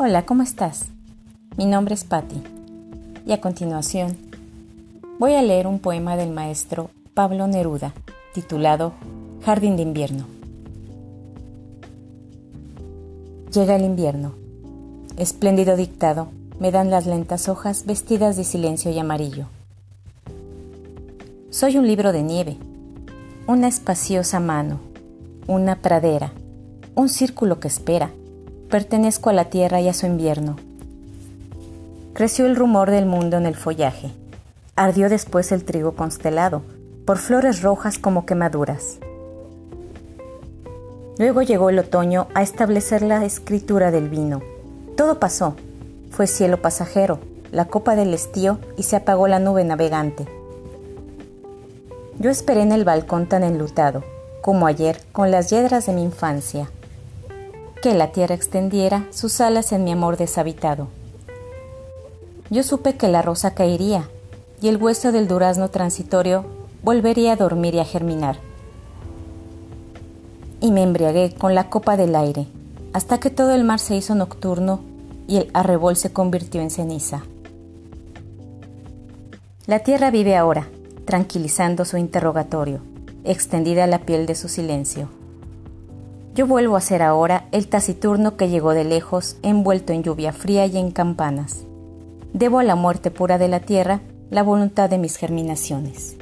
Hola, ¿cómo estás? Mi nombre es Patti y a continuación voy a leer un poema del maestro Pablo Neruda titulado Jardín de invierno. Llega el invierno. Espléndido dictado, me dan las lentas hojas vestidas de silencio y amarillo. Soy un libro de nieve, una espaciosa mano, una pradera, un círculo que espera. Pertenezco a la tierra y a su invierno. Creció el rumor del mundo en el follaje. Ardió después el trigo constelado, por flores rojas como quemaduras. Luego llegó el otoño a establecer la escritura del vino. Todo pasó. Fue cielo pasajero, la copa del estío y se apagó la nube navegante. Yo esperé en el balcón tan enlutado, como ayer con las yedras de mi infancia que la tierra extendiera sus alas en mi amor deshabitado. Yo supe que la rosa caería y el hueso del durazno transitorio volvería a dormir y a germinar. Y me embriagué con la copa del aire, hasta que todo el mar se hizo nocturno y el arrebol se convirtió en ceniza. La tierra vive ahora, tranquilizando su interrogatorio, extendida la piel de su silencio. Yo vuelvo a ser ahora el taciturno que llegó de lejos, envuelto en lluvia fría y en campanas. Debo a la muerte pura de la tierra la voluntad de mis germinaciones.